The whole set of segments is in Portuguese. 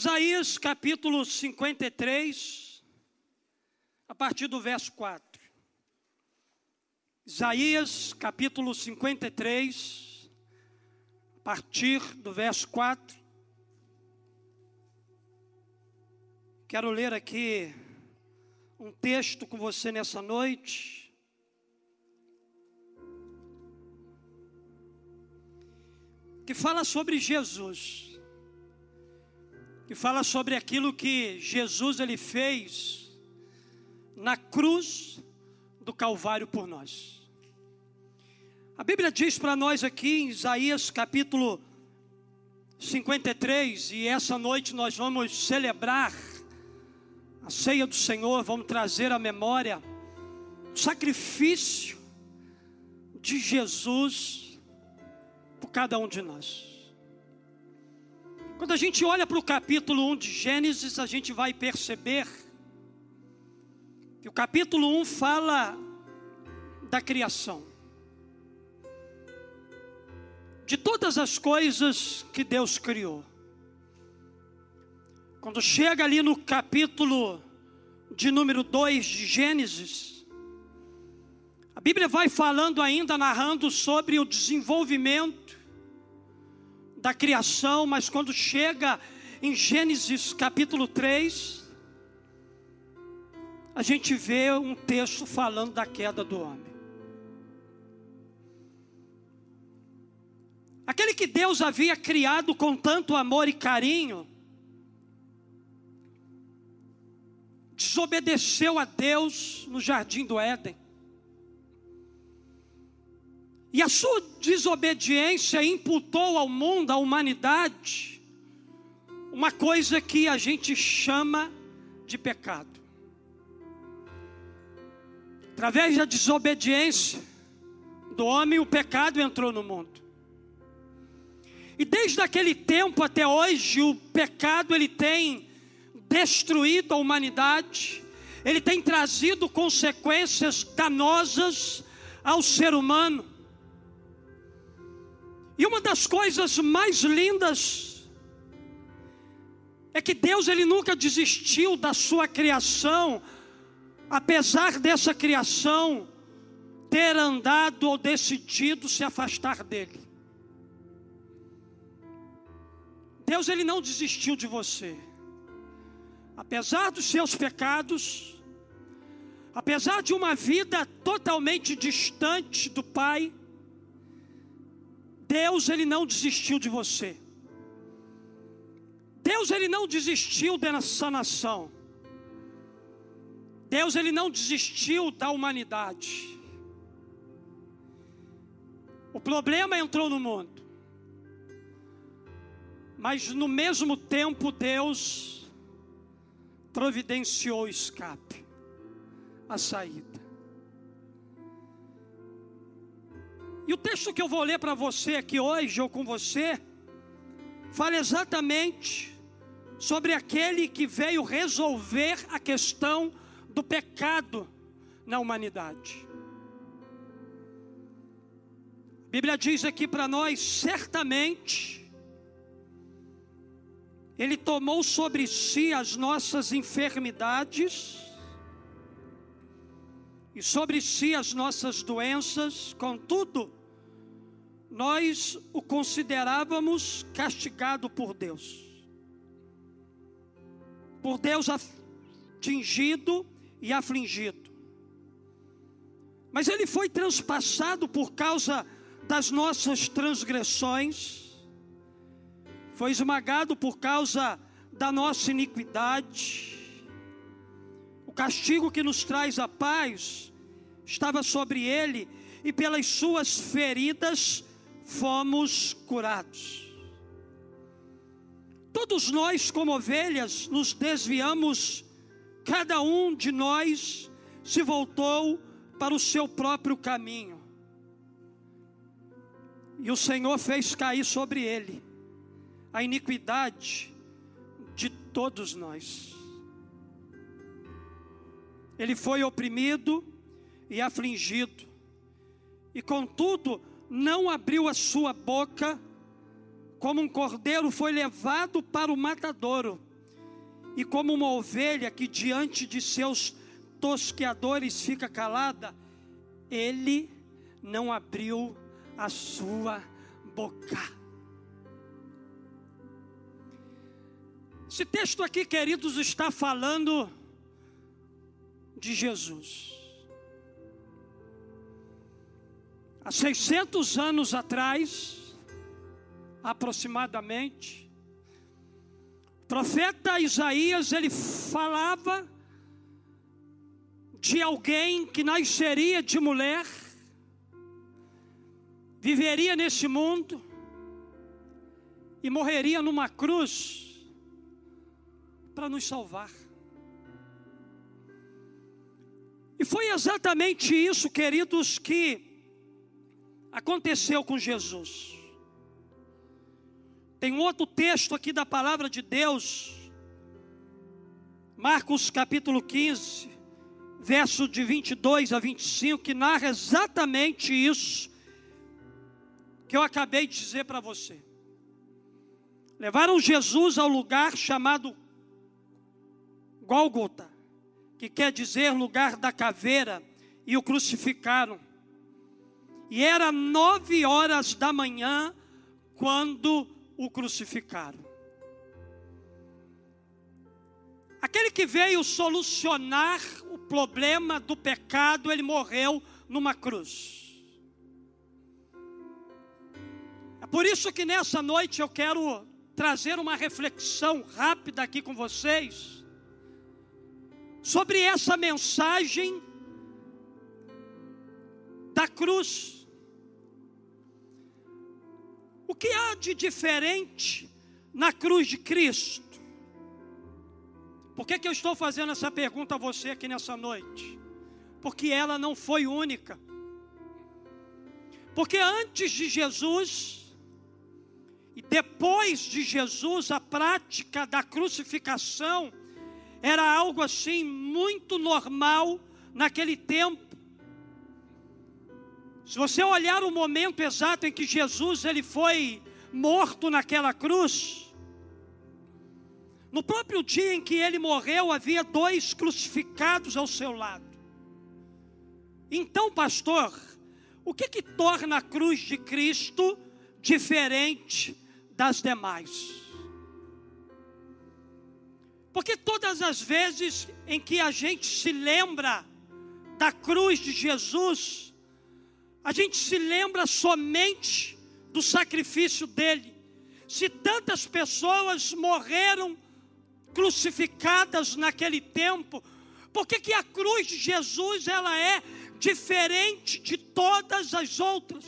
Isaías capítulo 53, a partir do verso 4. Isaías capítulo 53, a partir do verso 4. Quero ler aqui um texto com você nessa noite. Que fala sobre Jesus que fala sobre aquilo que Jesus ele fez na cruz do Calvário por nós. A Bíblia diz para nós aqui em Isaías capítulo 53, e essa noite nós vamos celebrar a ceia do Senhor, vamos trazer à memória o sacrifício de Jesus por cada um de nós. Quando a gente olha para o capítulo 1 de Gênesis, a gente vai perceber que o capítulo 1 fala da criação. De todas as coisas que Deus criou. Quando chega ali no capítulo de número 2 de Gênesis, a Bíblia vai falando ainda, narrando sobre o desenvolvimento da criação, mas quando chega em Gênesis capítulo 3, a gente vê um texto falando da queda do homem. Aquele que Deus havia criado com tanto amor e carinho, desobedeceu a Deus no jardim do Éden. E a sua desobediência imputou ao mundo, à humanidade, uma coisa que a gente chama de pecado. Através da desobediência do homem, o pecado entrou no mundo. E desde aquele tempo até hoje, o pecado ele tem destruído a humanidade, ele tem trazido consequências danosas ao ser humano. E uma das coisas mais lindas é que Deus ele nunca desistiu da sua criação, apesar dessa criação ter andado ou decidido se afastar dele. Deus ele não desistiu de você. Apesar dos seus pecados, apesar de uma vida totalmente distante do Pai, Deus ele não desistiu de você. Deus ele não desistiu dessa nação. Deus ele não desistiu da humanidade. O problema entrou no mundo. Mas no mesmo tempo Deus providenciou o escape, a saída. E o texto que eu vou ler para você aqui hoje, ou com você, fala exatamente sobre aquele que veio resolver a questão do pecado na humanidade. A Bíblia diz aqui para nós, certamente, Ele tomou sobre si as nossas enfermidades, e sobre si as nossas doenças, contudo, nós o considerávamos castigado por Deus. Por Deus atingido e afligido. Mas ele foi transpassado por causa das nossas transgressões, foi esmagado por causa da nossa iniquidade. O castigo que nos traz a paz estava sobre ele, e pelas suas feridas fomos curados. Todos nós, como ovelhas, nos desviamos, cada um de nós se voltou para o seu próprio caminho. E o Senhor fez cair sobre ele a iniquidade de todos nós. Ele foi oprimido e afligido, e contudo não abriu a sua boca, como um cordeiro foi levado para o matadouro, e como uma ovelha que diante de seus tosqueadores fica calada, ele não abriu a sua boca. Esse texto aqui, queridos, está falando de Jesus. Há 600 anos atrás, aproximadamente, o profeta Isaías ele falava de alguém que nasceria de mulher, viveria nesse mundo e morreria numa cruz para nos salvar. E foi exatamente isso, queridos, que aconteceu com Jesus. Tem um outro texto aqui da palavra de Deus, Marcos capítulo 15, verso de 22 a 25, que narra exatamente isso que eu acabei de dizer para você. Levaram Jesus ao lugar chamado Gólgota, que quer dizer lugar da caveira, e o crucificaram. E era nove horas da manhã quando o crucificaram. Aquele que veio solucionar o problema do pecado, ele morreu numa cruz. É por isso que nessa noite eu quero trazer uma reflexão rápida aqui com vocês sobre essa mensagem da cruz. O que há de diferente na cruz de Cristo? Por que, que eu estou fazendo essa pergunta a você aqui nessa noite? Porque ela não foi única. Porque antes de Jesus e depois de Jesus, a prática da crucificação era algo assim muito normal naquele tempo. Se você olhar o momento exato em que Jesus ele foi morto naquela cruz, no próprio dia em que ele morreu, havia dois crucificados ao seu lado. Então, pastor, o que que torna a cruz de Cristo diferente das demais? Porque todas as vezes em que a gente se lembra da cruz de Jesus, a gente se lembra somente do sacrifício dele. Se tantas pessoas morreram crucificadas naquele tempo, por que, que a cruz de Jesus ela é diferente de todas as outras?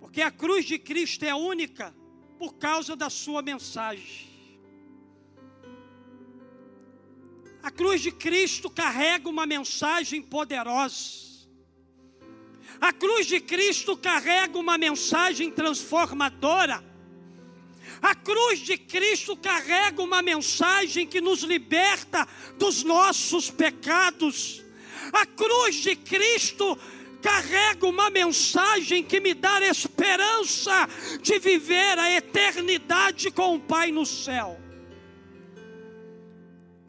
Porque a cruz de Cristo é única por causa da sua mensagem. A cruz de Cristo carrega uma mensagem poderosa. A cruz de Cristo carrega uma mensagem transformadora. A cruz de Cristo carrega uma mensagem que nos liberta dos nossos pecados. A cruz de Cristo carrega uma mensagem que me dá esperança de viver a eternidade com o Pai no céu.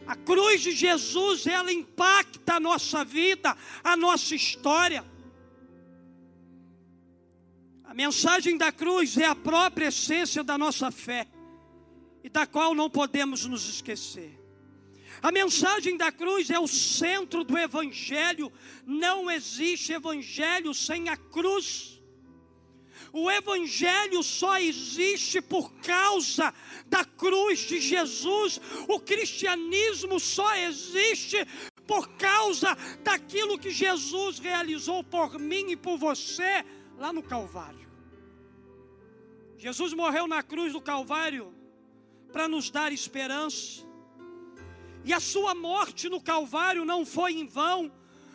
A cruz de Jesus, ela impacta a nossa vida, a nossa história. A mensagem da cruz é a própria essência da nossa fé e da qual não podemos nos esquecer. A mensagem da cruz é o centro do Evangelho. Não existe Evangelho sem a cruz. O Evangelho só existe por causa da cruz de Jesus. O cristianismo só existe por causa daquilo que Jesus realizou por mim e por você lá no Calvário. Jesus morreu na cruz do Calvário para nos dar esperança. E a sua morte no Calvário não foi em vão,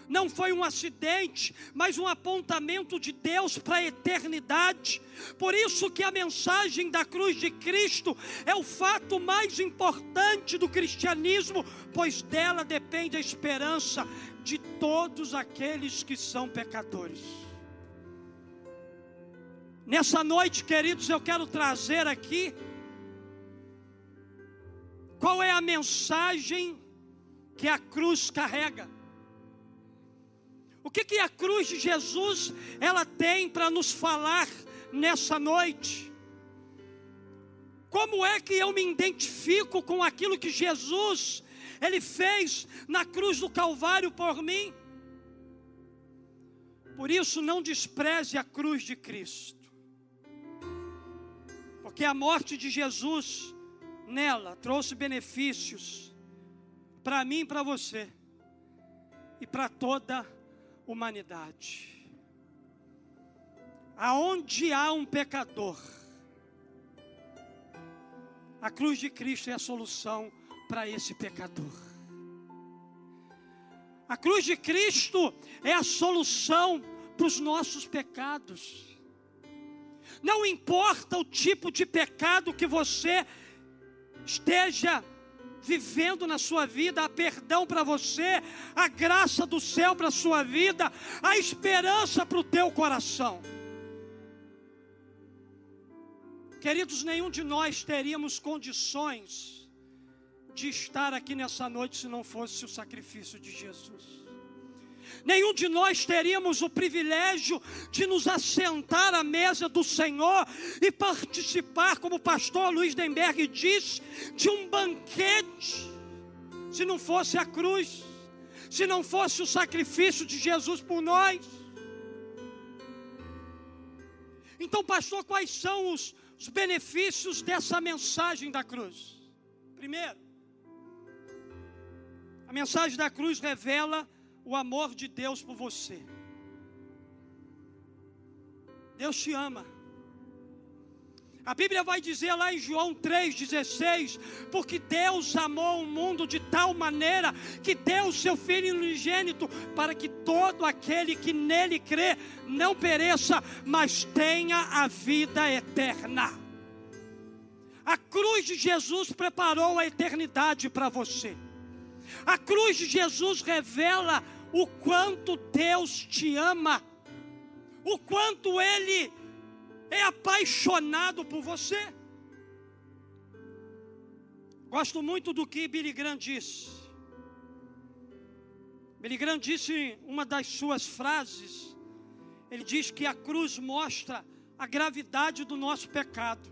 não foi um acidente, mas um apontamento de Deus para a eternidade. Por isso que a mensagem da cruz de Cristo é o fato mais importante do cristianismo, pois dela depende a esperança de todos aqueles que são pecadores. Nessa noite, queridos, eu quero trazer aqui qual é a mensagem que a cruz carrega. O que, que a cruz de Jesus ela tem para nos falar nessa noite? Como é que eu me identifico com aquilo que Jesus ele fez na cruz do Calvário por mim? Por isso não despreze a cruz de Cristo. Porque a morte de Jesus nela trouxe benefícios para mim e para você e para toda a humanidade. Aonde há um pecador, a cruz de Cristo é a solução para esse pecador. A cruz de Cristo é a solução para os nossos pecados. Não importa o tipo de pecado que você esteja vivendo na sua vida, há perdão para você, a graça do céu para a sua vida, a esperança para o teu coração. Queridos, nenhum de nós teríamos condições de estar aqui nessa noite se não fosse o sacrifício de Jesus. Nenhum de nós teríamos o privilégio de nos assentar à mesa do Senhor e participar, como o pastor Luiz Denberg diz, de um banquete, se não fosse a cruz, se não fosse o sacrifício de Jesus por nós. Então, pastor, quais são os, os benefícios dessa mensagem da cruz? Primeiro, a mensagem da cruz revela o amor de Deus por você. Deus te ama. A Bíblia vai dizer lá em João 3,16: Porque Deus amou o mundo de tal maneira que deu o seu Filho unigênito, para que todo aquele que nele crê não pereça, mas tenha a vida eterna. A cruz de Jesus preparou a eternidade para você. A cruz de Jesus revela o quanto Deus te ama, o quanto Ele é apaixonado por você. Gosto muito do que Billy Graham disse. Billy Graham disse uma das suas frases. Ele diz que a cruz mostra a gravidade do nosso pecado,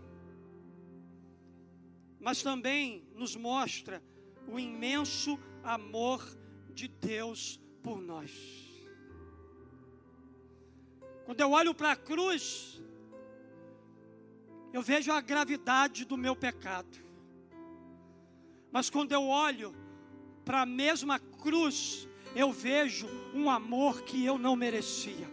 mas também nos mostra o imenso amor de Deus por nós. Quando eu olho para a cruz, eu vejo a gravidade do meu pecado. Mas quando eu olho para a mesma cruz, eu vejo um amor que eu não merecia.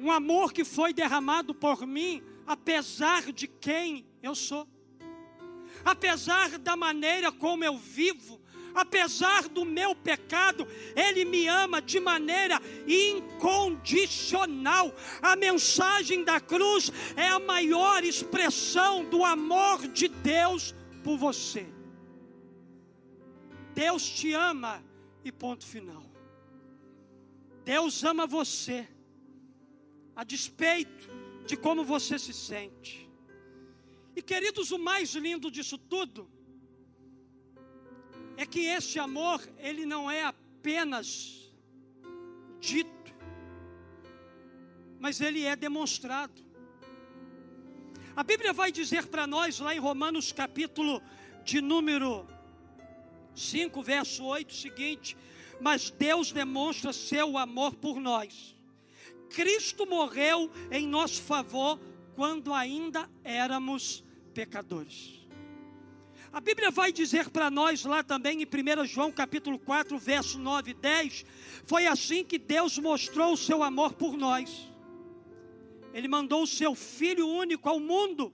Um amor que foi derramado por mim, apesar de quem eu sou. Apesar da maneira como eu vivo, apesar do meu pecado, Ele me ama de maneira incondicional. A mensagem da cruz é a maior expressão do amor de Deus por você. Deus te ama e ponto final. Deus ama você, a despeito de como você se sente. E queridos, o mais lindo disso tudo é que este amor, ele não é apenas dito, mas ele é demonstrado. A Bíblia vai dizer para nós lá em Romanos capítulo de número 5, verso 8, o seguinte: Mas Deus demonstra seu amor por nós. Cristo morreu em nosso favor quando ainda éramos pecadores. A Bíblia vai dizer para nós lá também em 1 João capítulo 4, verso 9 e 10, foi assim que Deus mostrou o seu amor por nós. Ele mandou o seu filho único ao mundo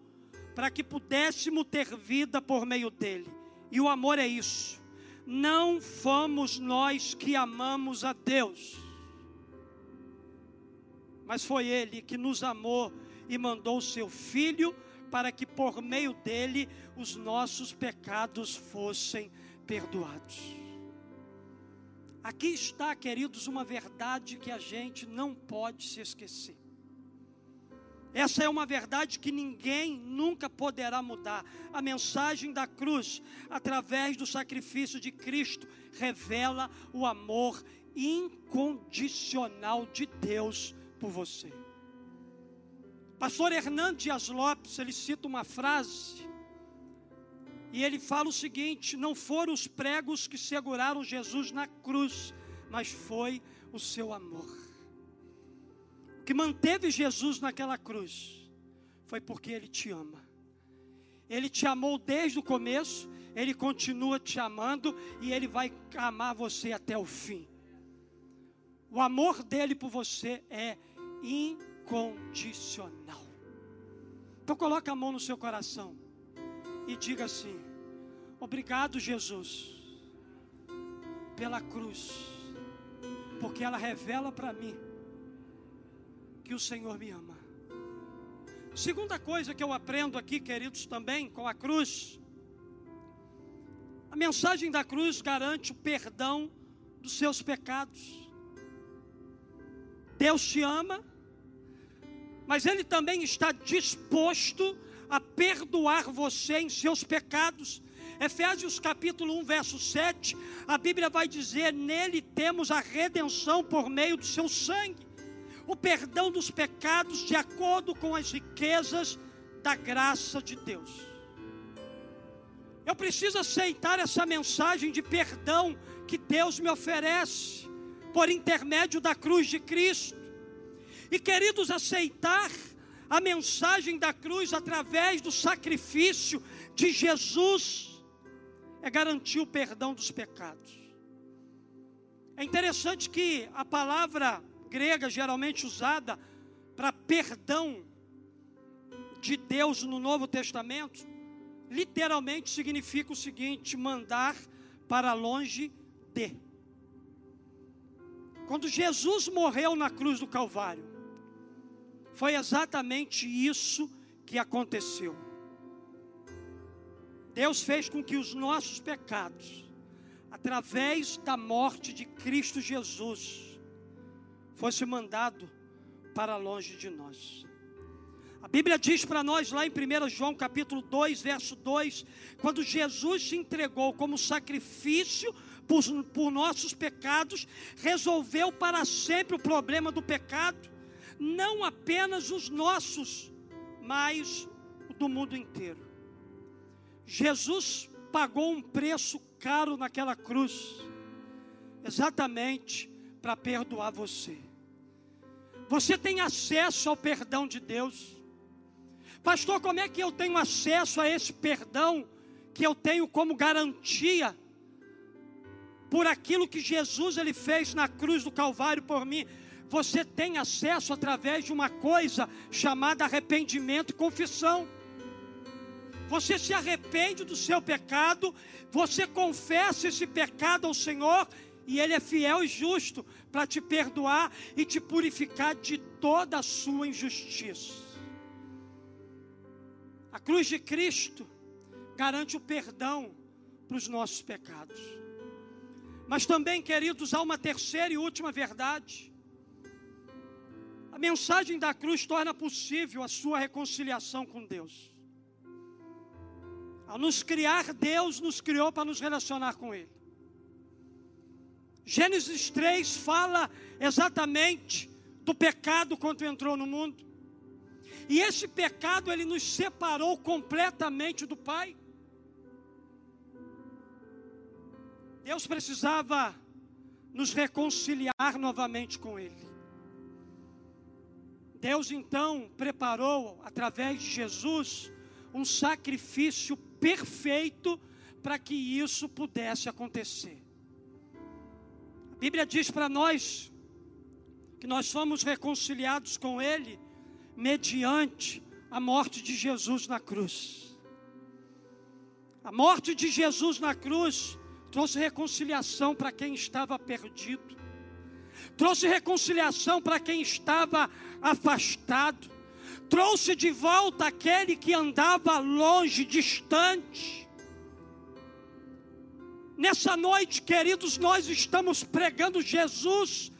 para que pudéssemos ter vida por meio dele. E o amor é isso. Não fomos nós que amamos a Deus, mas foi ele que nos amou e mandou o seu filho para que por meio dele os nossos pecados fossem perdoados. Aqui está, queridos, uma verdade que a gente não pode se esquecer. Essa é uma verdade que ninguém nunca poderá mudar. A mensagem da cruz, através do sacrifício de Cristo, revela o amor incondicional de Deus por você. Pastor Hernando Dias Lopes, ele cita uma frase, e ele fala o seguinte: não foram os pregos que seguraram Jesus na cruz, mas foi o seu amor que manteve Jesus naquela cruz foi porque Ele te ama. Ele te amou desde o começo, Ele continua te amando e Ele vai amar você até o fim. O amor dele por você é incondicional. Então coloque a mão no seu coração e diga assim: Obrigado, Jesus, pela cruz, porque ela revela para mim que o Senhor me ama. Segunda coisa que eu aprendo aqui, queridos, também com a cruz. A mensagem da cruz garante o perdão dos seus pecados. Deus te ama, mas Ele também está disposto a perdoar você em seus pecados. Efésios capítulo 1, verso 7, a Bíblia vai dizer: Nele temos a redenção por meio do seu sangue o perdão dos pecados de acordo com as riquezas da graça de Deus. Eu preciso aceitar essa mensagem de perdão que Deus me oferece por intermédio da cruz de Cristo. E queridos, aceitar a mensagem da cruz através do sacrifício de Jesus é garantir o perdão dos pecados. É interessante que a palavra grega geralmente usada para perdão de Deus no Novo Testamento, literalmente significa o seguinte: mandar para longe de. Quando Jesus morreu na cruz do Calvário, foi exatamente isso que aconteceu. Deus fez com que os nossos pecados, através da morte de Cristo Jesus, fosse mandado para longe de nós. A Bíblia diz para nós lá em 1 João capítulo 2, verso 2, quando Jesus se entregou como sacrifício por, por nossos pecados, resolveu para sempre o problema do pecado, não apenas os nossos, mas o do mundo inteiro. Jesus pagou um preço caro naquela cruz, exatamente para perdoar você. Você tem acesso ao perdão de Deus. Pastor, como é que eu tenho acesso a esse perdão que eu tenho como garantia por aquilo que Jesus ele fez na cruz do Calvário por mim? Você tem acesso através de uma coisa chamada arrependimento e confissão. Você se arrepende do seu pecado, você confessa esse pecado ao Senhor e Ele é fiel e justo para te perdoar e te purificar de toda a sua injustiça. A cruz de Cristo garante o perdão para os nossos pecados. Mas também, queridos, há uma terceira e última verdade. A mensagem da cruz torna possível a sua reconciliação com Deus. Ao nos criar, Deus nos criou para nos relacionar com Ele. Gênesis 3 fala exatamente do pecado quando entrou no mundo. E esse pecado ele nos separou completamente do Pai. Deus precisava nos reconciliar novamente com Ele. Deus então preparou, através de Jesus, um sacrifício perfeito para que isso pudesse acontecer. A Bíblia diz para nós que nós somos reconciliados com Ele mediante a morte de Jesus na cruz. A morte de Jesus na cruz trouxe reconciliação para quem estava perdido, trouxe reconciliação para quem estava afastado, trouxe de volta aquele que andava longe, distante. Nessa noite, queridos, nós estamos pregando Jesus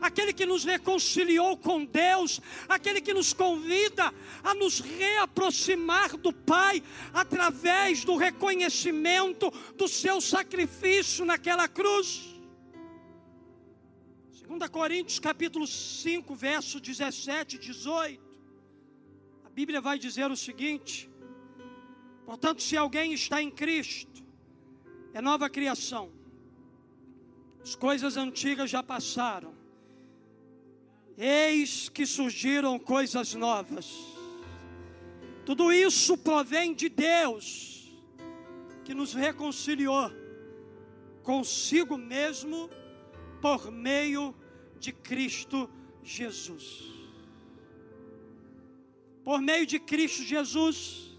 aquele que nos reconciliou com Deus, aquele que nos convida a nos reaproximar do Pai através do reconhecimento do seu sacrifício naquela cruz. 2 Coríntios capítulo 5, verso 17 e 18. A Bíblia vai dizer o seguinte: Portanto, se alguém está em Cristo, é nova criação. As coisas antigas já passaram. Eis que surgiram coisas novas. Tudo isso provém de Deus, que nos reconciliou consigo mesmo por meio de Cristo Jesus. Por meio de Cristo Jesus,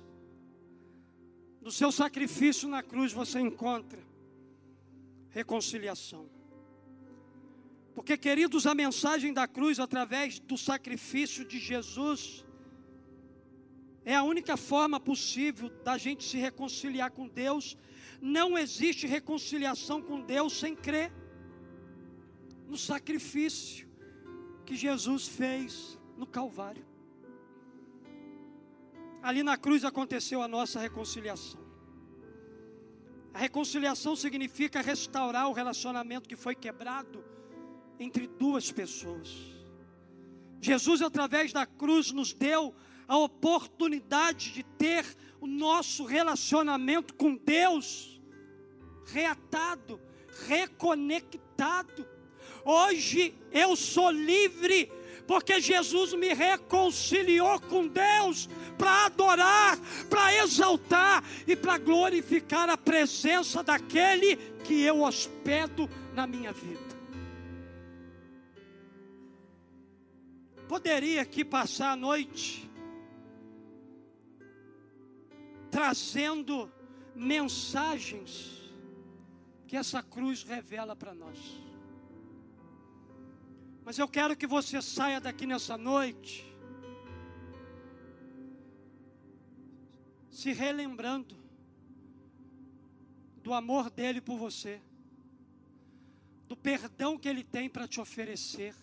do seu sacrifício na cruz, você encontra reconciliação. Porque, queridos, a mensagem da cruz, através do sacrifício de Jesus, é a única forma possível da gente se reconciliar com Deus. Não existe reconciliação com Deus sem crer no sacrifício que Jesus fez no Calvário. Ali na cruz aconteceu a nossa reconciliação. A reconciliação significa restaurar o relacionamento que foi quebrado entre duas pessoas. Jesus, através da cruz, nos deu a oportunidade de ter o nosso relacionamento com Deus reatado, reconectado. Hoje eu sou livre, porque Jesus me reconciliou com Deus para adorar, para exaltar e para glorificar a presença daquele que eu hospedo na minha vida. Poderia aqui passar a noite trazendo mensagens que essa cruz revela para nós. Mas eu quero que você saia daqui nessa noite se relembrando do amor dele por você, do perdão que ele tem para te oferecer,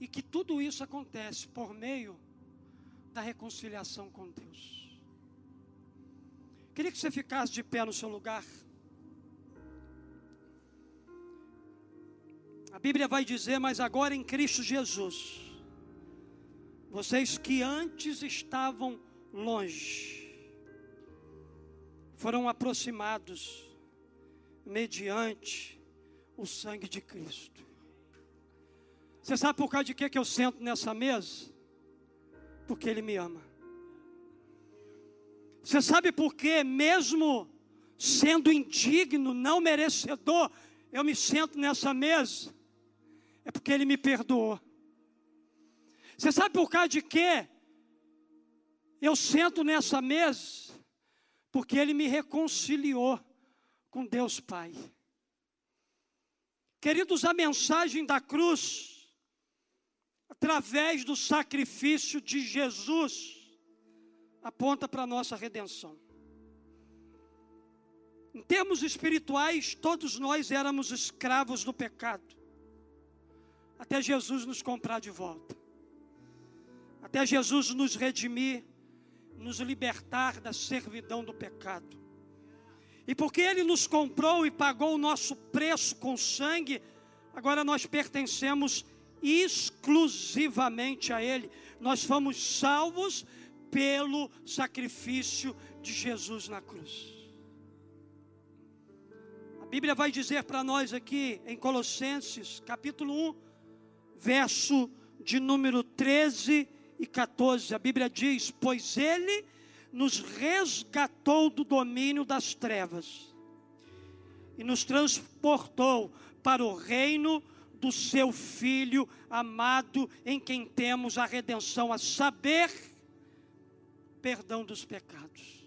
e que tudo isso acontece por meio da reconciliação com Deus. Queria que você ficasse de pé no seu lugar. A Bíblia vai dizer, mas agora em Cristo Jesus, vocês que antes estavam longe, foram aproximados mediante o sangue de Cristo. Você sabe por causa de que, que eu sento nessa mesa? Porque Ele me ama. Você sabe por que, mesmo sendo indigno, não merecedor, eu me sento nessa mesa? É porque Ele me perdoou. Você sabe por causa de quê? Eu sento nessa mesa porque Ele me reconciliou com Deus Pai. Queridos, a mensagem da cruz, através do sacrifício de Jesus, aponta para a nossa redenção. Em termos espirituais, todos nós éramos escravos do pecado até Jesus nos comprar de volta, até Jesus nos redimir, nos libertar da servidão do pecado. E porque Ele nos comprou e pagou o nosso preço com sangue, agora nós pertencemos exclusivamente a Ele. Nós fomos salvos pelo sacrifício de Jesus na cruz. A Bíblia vai dizer para nós aqui em Colossenses, capítulo 1, verso de número 13 e 14. A Bíblia diz: Pois Ele nos resgatou do domínio das trevas e nos transportou para o reino do seu Filho amado, em quem temos a redenção, a saber, perdão dos pecados.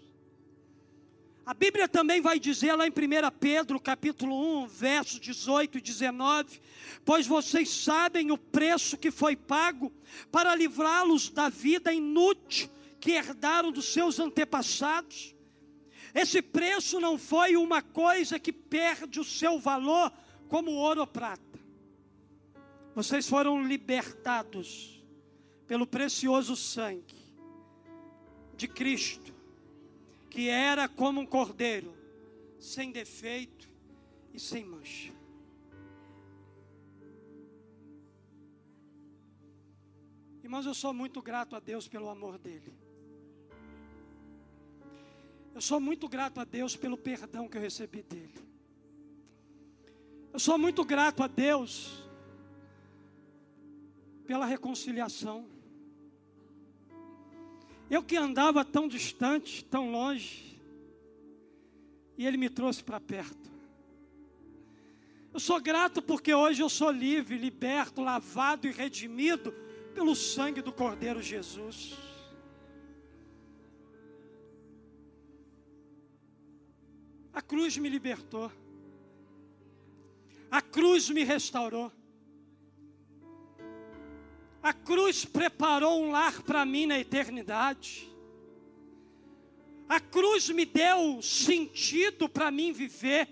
A Bíblia também vai dizer lá em 1 Pedro, capítulo 1, versos 18 e 19: Pois vocês sabem o preço que foi pago para livrá-los da vida inútil que herdaram dos seus antepassados. Esse preço não foi uma coisa que perde o seu valor, como ouro ou prata. Vocês foram libertados pelo precioso sangue de Cristo, que era como um cordeiro, sem defeito e sem mancha. Irmãos, eu sou muito grato a Deus pelo amor dEle. Eu sou muito grato a Deus pelo perdão que eu recebi dEle. Eu sou muito grato a Deus pela reconciliação. Eu que andava tão distante, tão longe, e Ele me trouxe para perto. Eu sou grato porque hoje eu sou livre, liberto, lavado e redimido pelo sangue do Cordeiro Jesus. A cruz me libertou, a cruz me restaurou. A cruz preparou um lar para mim na eternidade. A cruz me deu sentido para mim viver.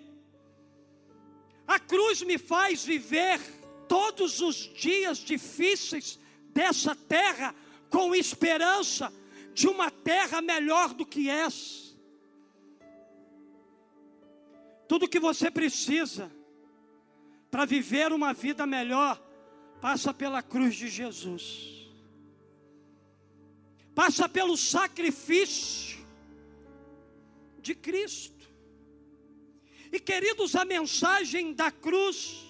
A cruz me faz viver todos os dias difíceis dessa terra com esperança de uma terra melhor do que essa. Tudo que você precisa para viver uma vida melhor passa pela cruz de Jesus, passa pelo sacrifício de Cristo. E queridos, a mensagem da cruz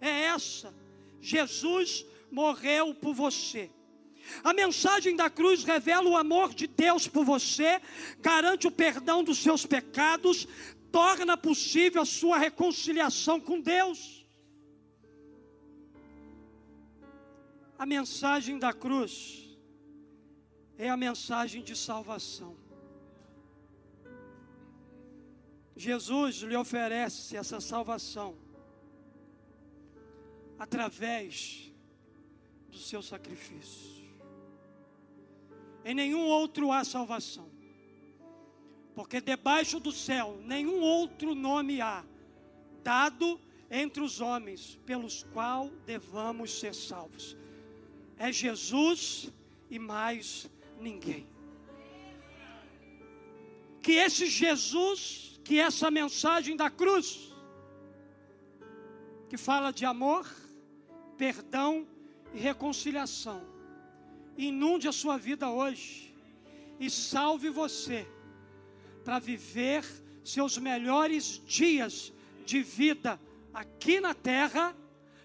é essa: Jesus morreu por você. A mensagem da cruz revela o amor de Deus por você, garante o perdão dos seus pecados, torna possível a sua reconciliação com Deus. A mensagem da cruz é a mensagem de salvação. Jesus lhe oferece essa salvação através do seu sacrifício. Em nenhum outro há salvação, porque debaixo do céu nenhum outro nome há dado entre os homens pelos qual devamos ser salvos é Jesus e mais ninguém. Que esse Jesus, que essa mensagem da cruz, que fala de amor, perdão e reconciliação, inunde a sua vida hoje e salve você para viver seus melhores dias de vida aqui na terra,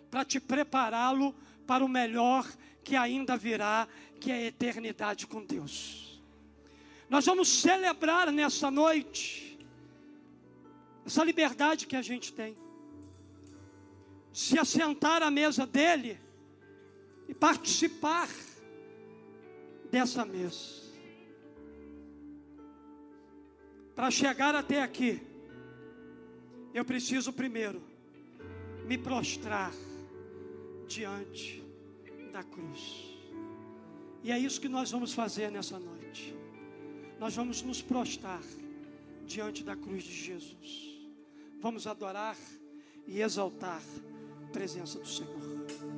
para te prepará-lo para o melhor que ainda virá, que é a eternidade com Deus. Nós vamos celebrar nessa noite essa liberdade que a gente tem. Se assentar à mesa dele e participar dessa mesa. Para chegar até aqui, eu preciso primeiro me prostrar diante da cruz. E é isso que nós vamos fazer nessa noite. Nós vamos nos prostrar diante da cruz de Jesus. Vamos adorar e exaltar a presença do Senhor.